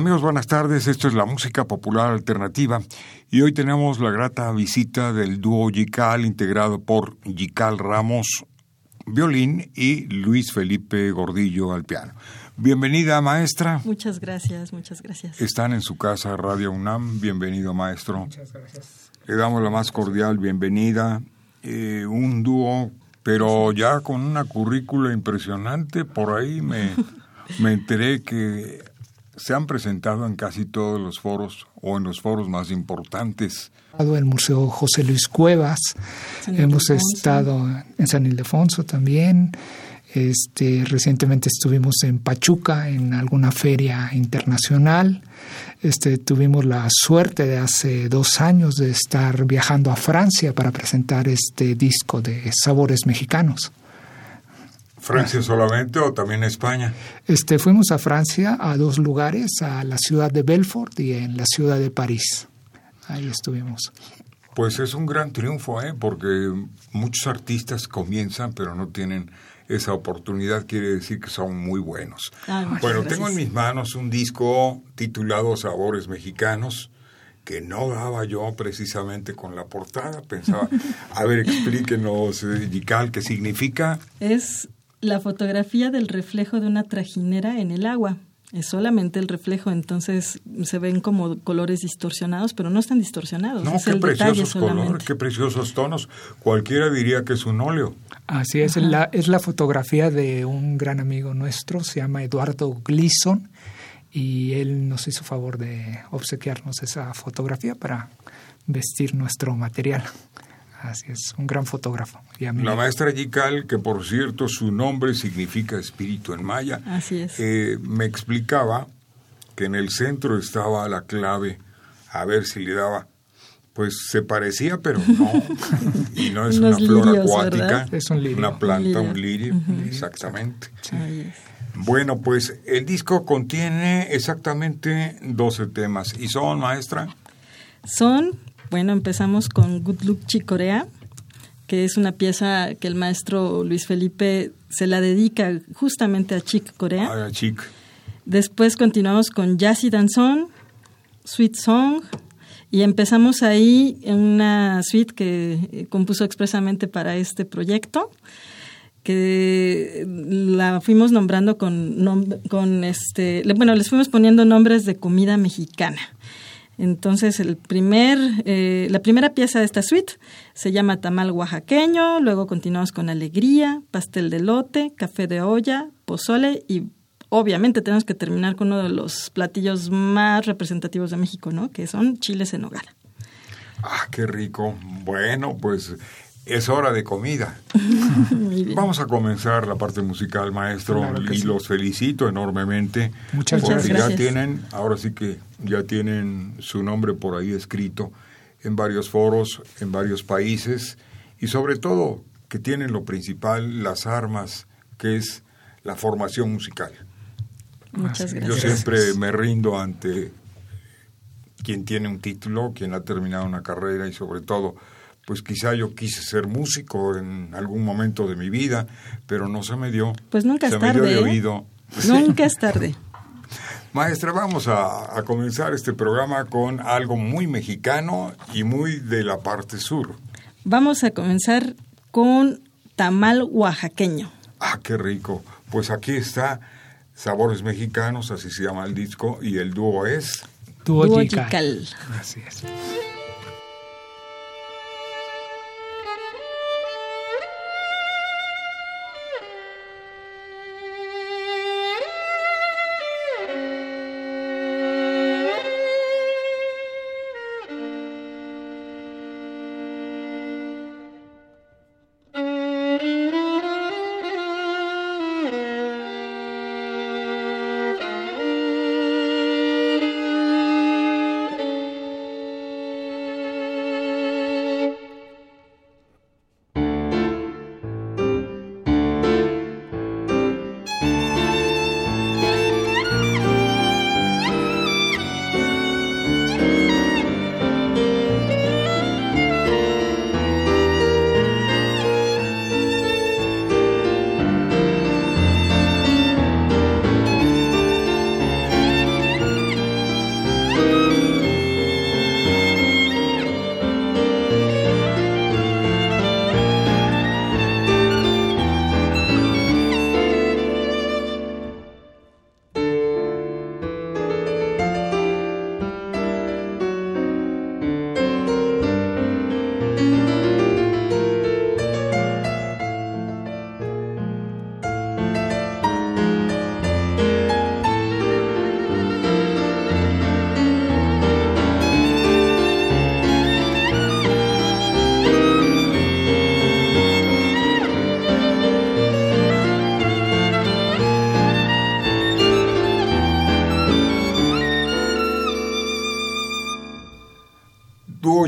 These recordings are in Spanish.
Amigos, buenas tardes. Esto es la música popular alternativa y hoy tenemos la grata visita del dúo Yical integrado por Yical Ramos, violín y Luis Felipe Gordillo al piano. Bienvenida, maestra. Muchas gracias, muchas gracias. Están en su casa Radio UNAM. Bienvenido, maestro. Muchas gracias. Le damos la más cordial bienvenida. Eh, un dúo, pero ya con una currícula impresionante. Por ahí me, me enteré que se han presentado en casi todos los foros o en los foros más importantes. El Museo José Luis Cuevas, hemos estado en San Ildefonso también. Este, recientemente estuvimos en Pachuca en alguna feria internacional. Este, tuvimos la suerte de hace dos años de estar viajando a Francia para presentar este disco de sabores mexicanos. ¿Francia solamente o también España? Este, fuimos a Francia a dos lugares, a la ciudad de Belfort y en la ciudad de París. Ahí estuvimos. Pues es un gran triunfo, ¿eh? porque muchos artistas comienzan pero no tienen esa oportunidad, quiere decir que son muy buenos. Ah, bueno, tengo en mis manos un disco titulado Sabores Mexicanos que no daba yo precisamente con la portada. Pensaba, a ver, explíquenos, Yical, qué significa. Es la fotografía del reflejo de una trajinera en el agua. Es solamente el reflejo, entonces se ven como colores distorsionados, pero no están distorsionados. No, es qué el preciosos colores, qué preciosos tonos. Cualquiera diría que es un óleo. Así es, la, es la fotografía de un gran amigo nuestro, se llama Eduardo Gleason, y él nos hizo favor de obsequiarnos esa fotografía para vestir nuestro material. Así es, un gran fotógrafo. Y. La maestra Yical, que por cierto su nombre significa espíritu en maya, Así es. eh, me explicaba que en el centro estaba la clave, a ver si le daba. Pues se parecía, pero no. Y no es Unos una flor lirios, acuática, ¿verdad? Es un lirio. una planta, Un un lirio, exactamente. Ahí es. Bueno, pues el disco contiene exactamente 12 temas. ¿Y son, maestra? Son, bueno, empezamos con Good Luck Chicorea, que es una pieza que el maestro Luis Felipe se la dedica justamente a Chick Corea. Ah, chic. Después continuamos con Jazzy Danzón, Sweet Song, y empezamos ahí en una suite que eh, compuso expresamente para este proyecto, que la fuimos nombrando con, con este, bueno, les fuimos poniendo nombres de comida mexicana. Entonces, el primer, eh, la primera pieza de esta suite se llama tamal oaxaqueño, luego continuamos con alegría, pastel de lote, café de olla, pozole y obviamente tenemos que terminar con uno de los platillos más representativos de México, ¿no? Que son chiles en nogada. Ah, qué rico. Bueno, pues es hora de comida. Vamos a comenzar la parte musical, maestro, Claro y sí. los felicito enormemente. Muchas porque gracias. ya tienen, ahora sí que ya tienen su nombre por ahí escrito en varios foros, en varios países, y sobre todo que tienen lo principal, las armas, que es la formación musical. Muchas es. Yo gracias. siempre me rindo ante quien tiene un título, quien ha terminado una carrera y sobre todo, pues quizá yo quise ser músico en algún momento de mi vida, pero no se me dio. Pues nunca es se me dio tarde, ¿eh? oído. Nunca es tarde. Maestra, vamos a, a comenzar este programa con algo muy mexicano y muy de la parte sur. Vamos a comenzar con tamal oaxaqueño. Ah, qué rico. Pues aquí está Sabores Mexicanos, así se llama el disco, y el dúo es... Dúo. Yical. Así es.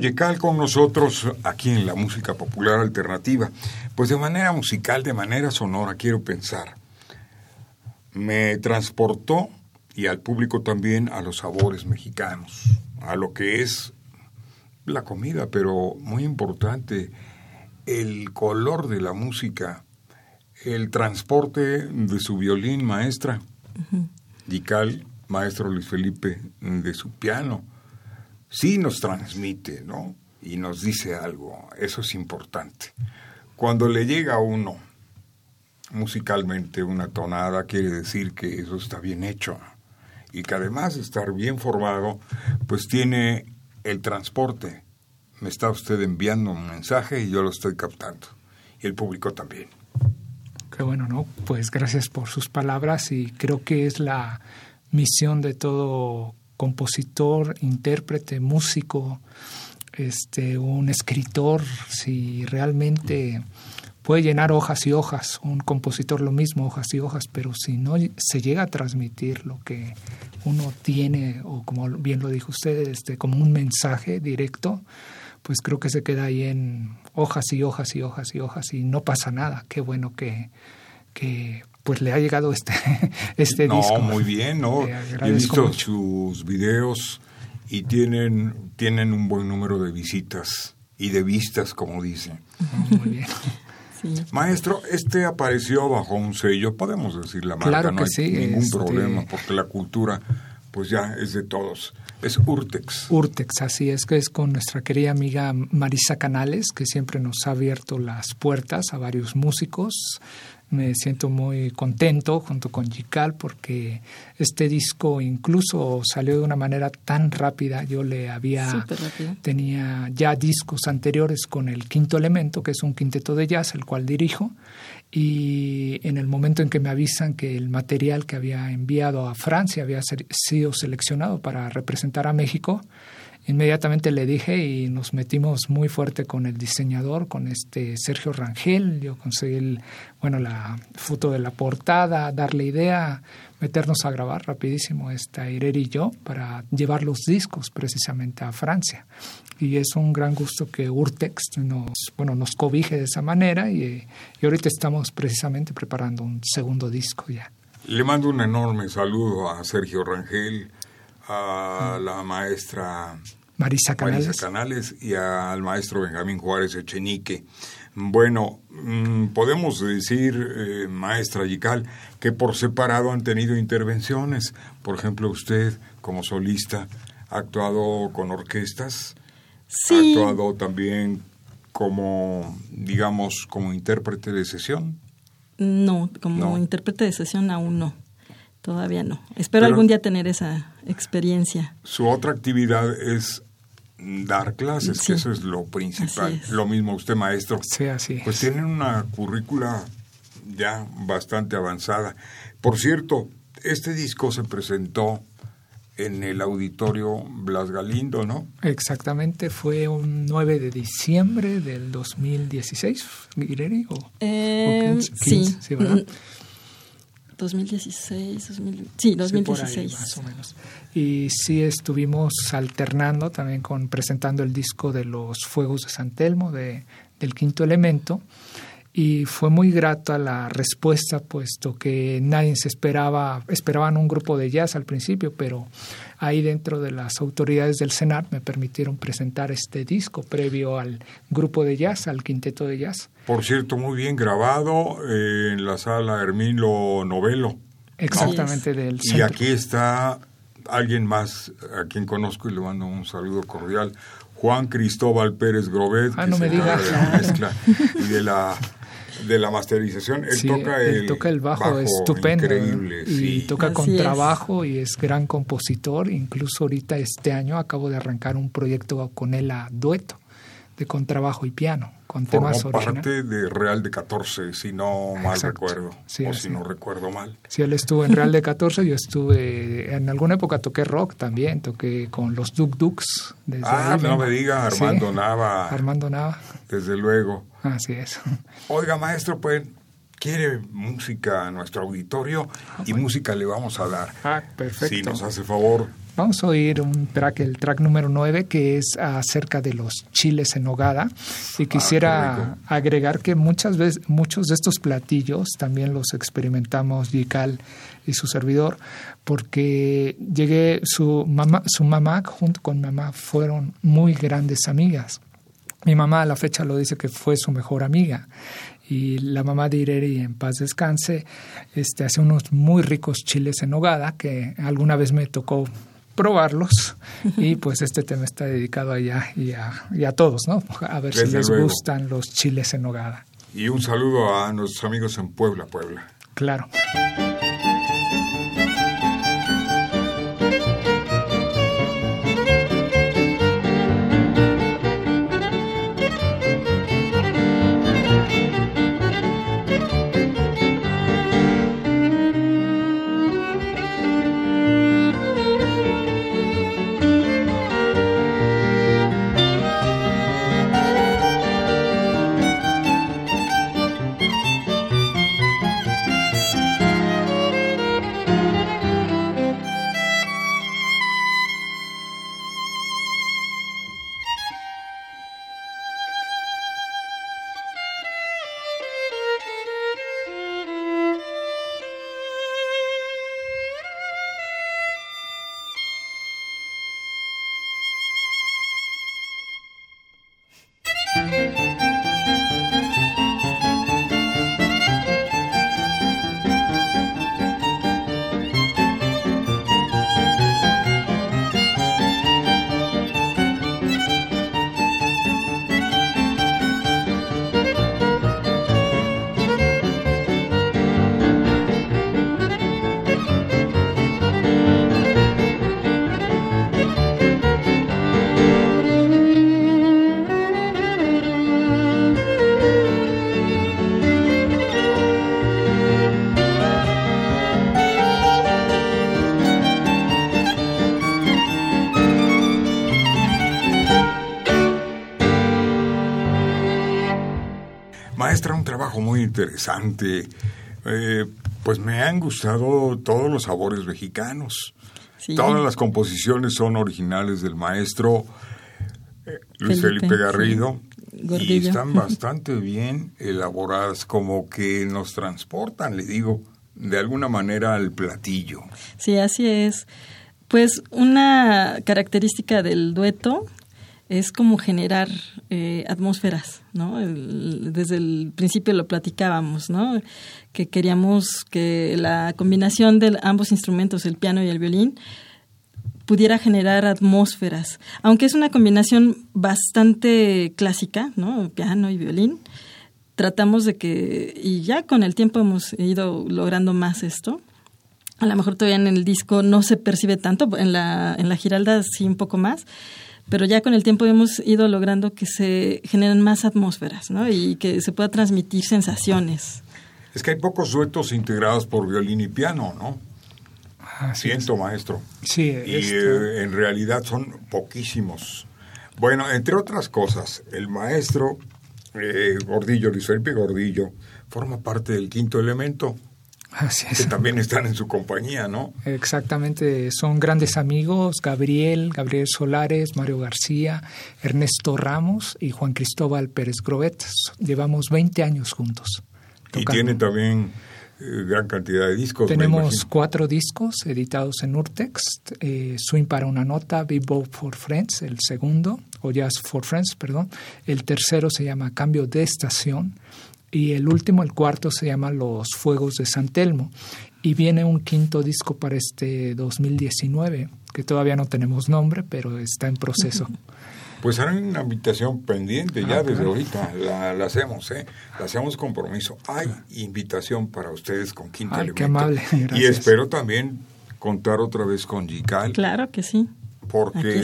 Yecal con nosotros aquí en la música popular alternativa. Pues de manera musical, de manera sonora, quiero pensar. Me transportó y al público también a los sabores mexicanos, a lo que es la comida, pero muy importante, el color de la música, el transporte de su violín maestra, Yical, maestro Luis Felipe, de su piano sí nos transmite, ¿no? Y nos dice algo, eso es importante. Cuando le llega a uno musicalmente una tonada, quiere decir que eso está bien hecho y que además de estar bien formado, pues tiene el transporte. Me está usted enviando un mensaje y yo lo estoy captando. Y el público también. Qué bueno, ¿no? Pues gracias por sus palabras y creo que es la misión de todo compositor, intérprete, músico, este, un escritor, si realmente puede llenar hojas y hojas, un compositor lo mismo, hojas y hojas, pero si no se llega a transmitir lo que uno tiene, o como bien lo dijo usted, este, como un mensaje directo, pues creo que se queda ahí en hojas y hojas y hojas y hojas y no pasa nada. Qué bueno que, que pues le ha llegado este, este disco. No, muy bien, ¿no? He visto sus videos y tienen, tienen un buen número de visitas y de vistas, como dicen. Muy bien. Maestro, este apareció bajo un sello, podemos decir la marca, claro no hay ningún este problema, porque la cultura pues ya es de todos. Es Urtex. Urtex, así es, que es con nuestra querida amiga Marisa Canales, que siempre nos ha abierto las puertas a varios músicos me siento muy contento junto con Jical porque este disco incluso salió de una manera tan rápida. Yo le había tenía ya discos anteriores con el Quinto Elemento, que es un quinteto de jazz el cual dirijo y en el momento en que me avisan que el material que había enviado a Francia había sido seleccionado para representar a México, Inmediatamente le dije y nos metimos muy fuerte con el diseñador, con este Sergio Rangel. Yo conseguí el, bueno, la foto de la portada, darle idea, meternos a grabar rapidísimo esta Ireri y yo para llevar los discos precisamente a Francia. Y es un gran gusto que Urtex nos, bueno, nos cobije de esa manera y, y ahorita estamos precisamente preparando un segundo disco ya. Le mando un enorme saludo a Sergio Rangel, a la maestra Marisa Canales. Canales y al maestro Benjamín Juárez Echenique. Bueno, mm, podemos decir, eh, maestra Yical, que por separado han tenido intervenciones. Por ejemplo, usted como solista ha actuado con orquestas, sí. ha actuado también como, digamos, como intérprete de sesión. No, como intérprete de sesión aún no. Todavía no. Espero algún día tener esa experiencia. Su otra actividad es dar clases, que eso es lo principal. Lo mismo usted, maestro. Sí, así Pues tienen una currícula ya bastante avanzada. Por cierto, este disco se presentó en el auditorio Blas Galindo, ¿no? Exactamente, fue un 9 de diciembre del 2016, Guireri, o, eh, sí. sí, ¿verdad? 2016, sí, 2016. más o menos. Y sí estuvimos alternando también con presentando el disco de los Fuegos de San Telmo, de, del Quinto Elemento, y fue muy grata la respuesta, puesto que nadie se esperaba, esperaban un grupo de jazz al principio, pero ahí dentro de las autoridades del Senat me permitieron presentar este disco previo al grupo de jazz, al quinteto de jazz. Por cierto, muy bien grabado eh, en la sala Hermilo Novelo. Exactamente del Y aquí está alguien más a quien conozco y le mando un saludo cordial. Juan Cristóbal Pérez Grobet, ah, no me diga. de la mezcla y de la de la masterización. Él toca el, toca el bajo, estupendo. Increíble, y toca con trabajo y es gran compositor. Incluso ahorita este año acabo de arrancar un proyecto con él a dueto de contrabajo y piano, con temas originales. parte de Real de 14, si no mal recuerdo, o si no recuerdo mal. Sí, él estuvo en Real de 14, yo estuve, en alguna época toqué rock también, toqué con los Duk Duks. ah, no me diga, Armando Nava. Armando Nava. Desde luego. Así es. Oiga, maestro, pues quiere música a nuestro auditorio y música le vamos a dar. Ah, perfecto. Si nos hace favor Vamos a oír un track, el track número 9, que es acerca de los chiles en nogada. Y quisiera agregar que muchas veces, muchos de estos platillos también los experimentamos Yical y su servidor, porque llegué, su mamá, su mamá junto con mamá fueron muy grandes amigas. Mi mamá a la fecha lo dice que fue su mejor amiga y la mamá de Ireri en paz descanse, este, hace unos muy ricos chiles en nogada que alguna vez me tocó probarlos y pues este tema está dedicado a ella y a, y a todos, ¿no? A ver si les gustan los chiles en nogada. Y un saludo a nuestros amigos en Puebla, Puebla. Claro. Muy interesante. Eh, pues me han gustado todos los sabores mexicanos. Todas las composiciones son originales del maestro eh, Luis Felipe, Garrido. Y están bastante bien elaboradas, como que nos transportan, le digo, de alguna manera al platillo. Sí, así es. Pues una característica del dueto es como generar eh, atmósferas, ¿no? desde el principio lo platicábamos, ¿no? Que queríamos que la combinación de ambos instrumentos, el piano y el violín, pudiera generar atmósferas. Aunque es una combinación bastante clásica, ¿no? Piano y violín, tratamos de que, y ya con el tiempo hemos ido logrando más esto. A lo mejor todavía en el disco no se percibe tanto, en la, en la giralda sí un poco más, pero ya con el tiempo hemos ido logrando que se generen más atmósferas ¿no? y que se pueda transmitir sensaciones. Es que hay pocos duetos integrados por violín y piano, ¿no? Siento, maestro. Sí, y eh, en realidad son poquísimos. Bueno, entre otras cosas, el maestro eh, Gordillo, Luis Felipe Gordillo, forma parte del quinto elemento. Así es. Que también están en su compañía, ¿no? Exactamente, son grandes amigos, Gabriel, Gabriel Solares, Mario García, Ernesto Ramos y Juan Cristóbal Pérez Grovet. Llevamos 20 años juntos. Y tiene también eh, gran cantidad de discos. Tenemos cuatro discos editados en Urtex, eh, Swing para una nota, Bebop for Friends, el segundo, o Jazz for Friends, perdón. El tercero se llama Cambio de Estación y el último, el cuarto, se llama Los Fuegos de San Telmo. Y viene un quinto disco para este 2019, que todavía no tenemos nombre, pero está en proceso. Pues hay una invitación pendiente ya ah, desde ahorita, la, hacemos, ¿eh? La hacemos compromiso. Hay invitación para ustedes con Quinto Ay, Qué amable, Y espero también contar otra vez con Gical. Claro que sí. Porque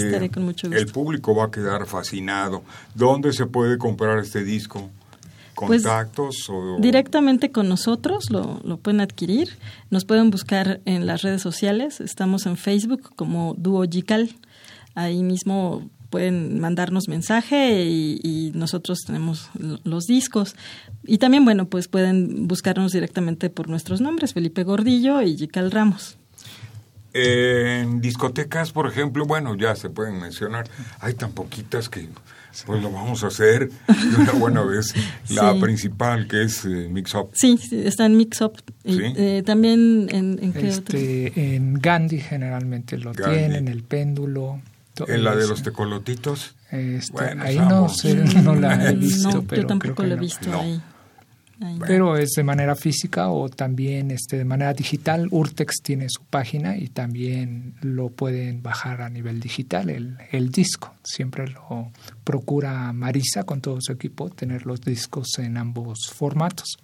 el público va a quedar fascinado. ¿Dónde se puede comprar este disco? Pues, contactos? Directamente con nosotros lo, lo, pueden adquirir. Nos pueden buscar en las redes sociales. Estamos en Facebook como Duo Ahí mismo pueden mandarnos mensaje y, nosotros tenemos los discos. Y también, bueno, pues pueden buscarnos directamente por nuestros nombres, Felipe Gordillo y Gical Ramos. En discotecas, por ejemplo, bueno, ya se pueden mencionar, hay tan poquitas que pues lo vamos a hacer de una buena vez. La principal, que es eh, Mix Up. Sí, está en Mix Up. Eh, también en, en, este, en Gandhi generalmente lo tienen, el péndulo. ¿En la de los tecolotitos? Este, ahí no, sé, no la he visto, pero yo tampoco creo he visto ahí. Pero es de manera física o también este, de manera digital. Urtex tiene su página y también lo pueden bajar a nivel digital, el, el disco. Siempre lo procura Marisa con todo su equipo, tener los discos en ambos formatos.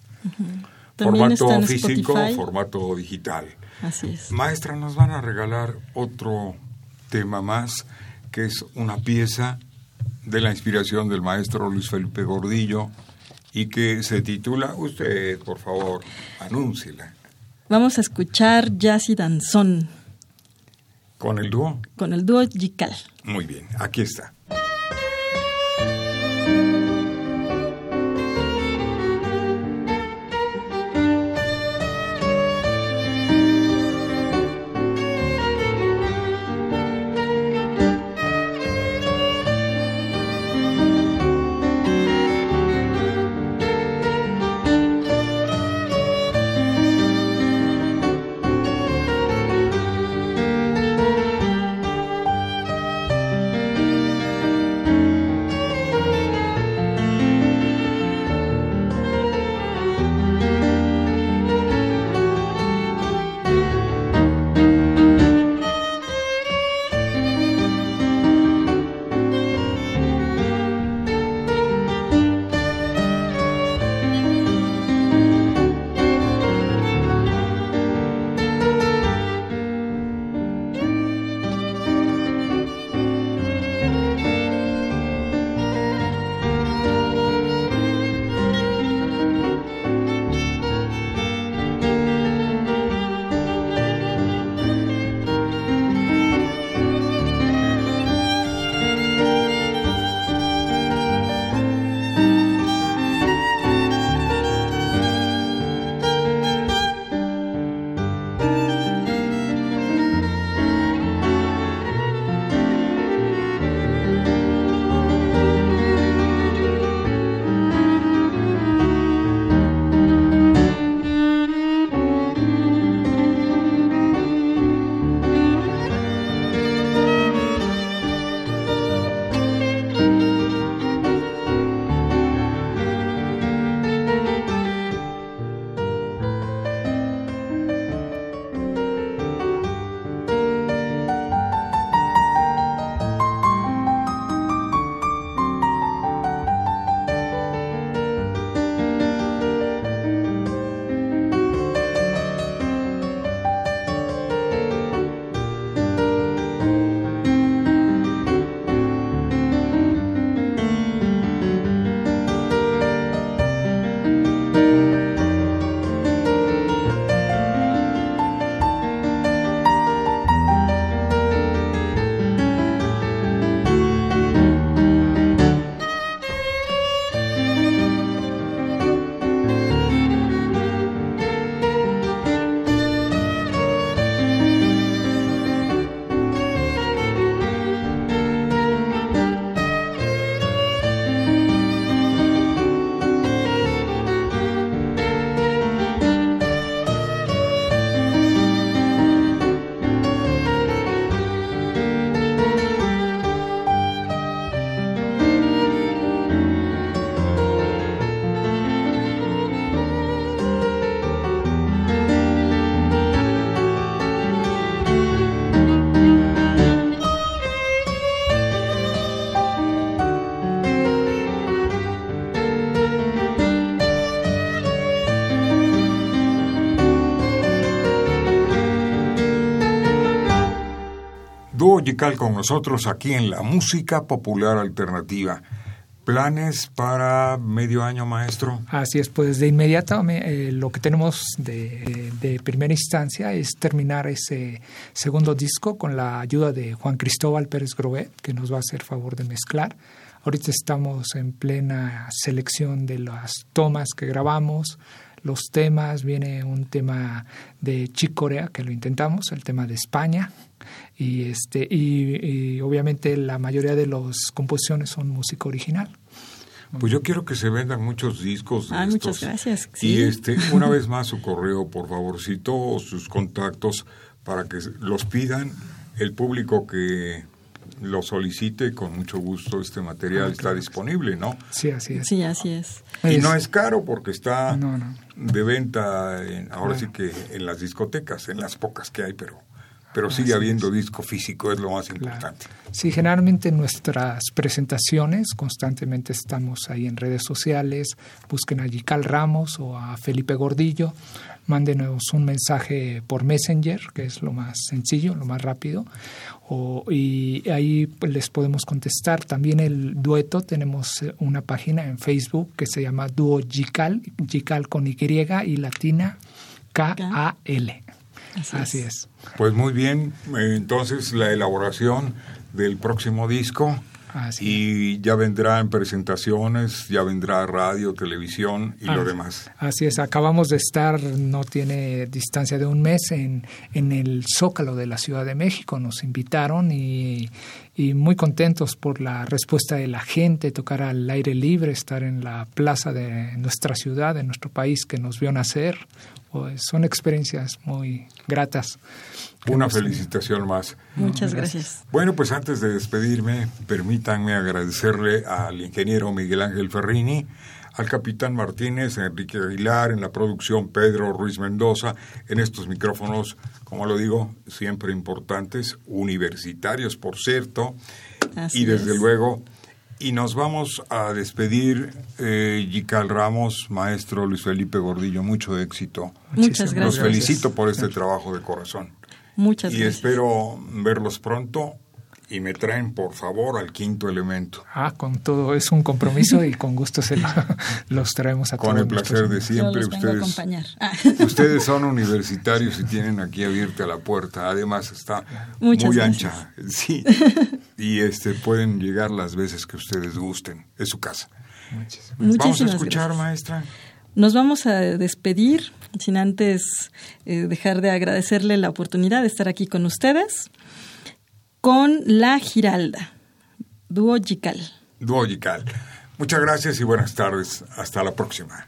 Formato físico, formato digital. Así es. Maestra, nos van a regalar otro tema más, que es una pieza de la inspiración del maestro Luis Felipe Gordillo, y que se titula, usted por favor, anúnciela. Vamos a escuchar Jazz y Danzón. ¿Con el dúo? Con el dúo Jical. Muy bien, aquí está. Con nosotros aquí en la música popular alternativa. ¿Planes para medio año, maestro? Así es, pues de inmediato eh, lo que tenemos de, de, primera instancia es terminar ese segundo disco con la ayuda de Juan Cristóbal Pérez Grovet, que nos va a hacer favor de mezclar. Ahorita estamos en plena selección de las tomas que grabamos, los temas. Viene un tema de Chicorea, que lo intentamos, el tema de España. Y, este, y, obviamente la mayoría de las composiciones son música original. Pues yo quiero que se vendan muchos discos de ah, estos. Muchas gracias. Y este, una vez más su correo, por favorcito, o sus contactos para que los pidan el público que lo solicite, con mucho gusto este material ah, está disponible, ¿no? Sí, así es. Sí, así es. Y no es caro porque está de venta, ahora sí que en las discotecas, en las pocas que hay, pero pero sigue habiendo disco físico, es lo más importante. Sí, generalmente en nuestras presentaciones constantemente estamos ahí en redes sociales, busquen a Gical Ramos o a Felipe Gordillo, mándenos un mensaje por Messenger, que es lo más sencillo, lo más rápido, o, y ahí les podemos contestar. También el dueto, tenemos eh, una página en Facebook que se llama Duo Gical, Gical con Y y latina K-A-L. Así, es. Pues muy bien, entonces la elaboración del próximo disco y ya vendrá en presentaciones, ya vendrá radio, televisión y lo demás. Así es, acabamos de estar, no tiene distancia de un mes, en, en el Zócalo de la Ciudad de México. Nos invitaron y, y muy contentos por la respuesta de la gente, tocar al aire libre, estar en la plaza de nuestra ciudad, de nuestro país que nos vio nacer. Pues son experiencias muy gratas. Una felicitación más. Muchas gracias. Bueno, pues antes de despedirme, permítanme agradecerle al ingeniero Miguel Ángel Ferrini, al capitán Martínez, Enrique Aguilar, en la producción Pedro Ruiz Mendoza, en estos micrófonos, como lo digo, siempre importantes, universitarios, por cierto, y desde luego, y nos vamos a despedir, eh, Gical Ramos, maestro Luis Felipe Gordillo, mucho éxito. Muchas gracias. Los felicito por este trabajo de corazón. Muchas y espero verlos pronto y me traen por favor al quinto elemento. Ah, con todo, es un compromiso y con gusto se los traemos a. Con el placer de siempre. ustedes, ah. ustedes son universitarios y tienen aquí abierta la puerta. Además está muy ancha. Sí. Y este pueden llegar las veces que ustedes gusten. Es su casa. Muchísimas Vamos a escuchar, maestra. Nos vamos a despedir sin antes eh, dejar de agradecerle la oportunidad de estar aquí con ustedes con La Giralda. Dúo Gical. Muchas gracias y buenas tardes. Hasta la próxima.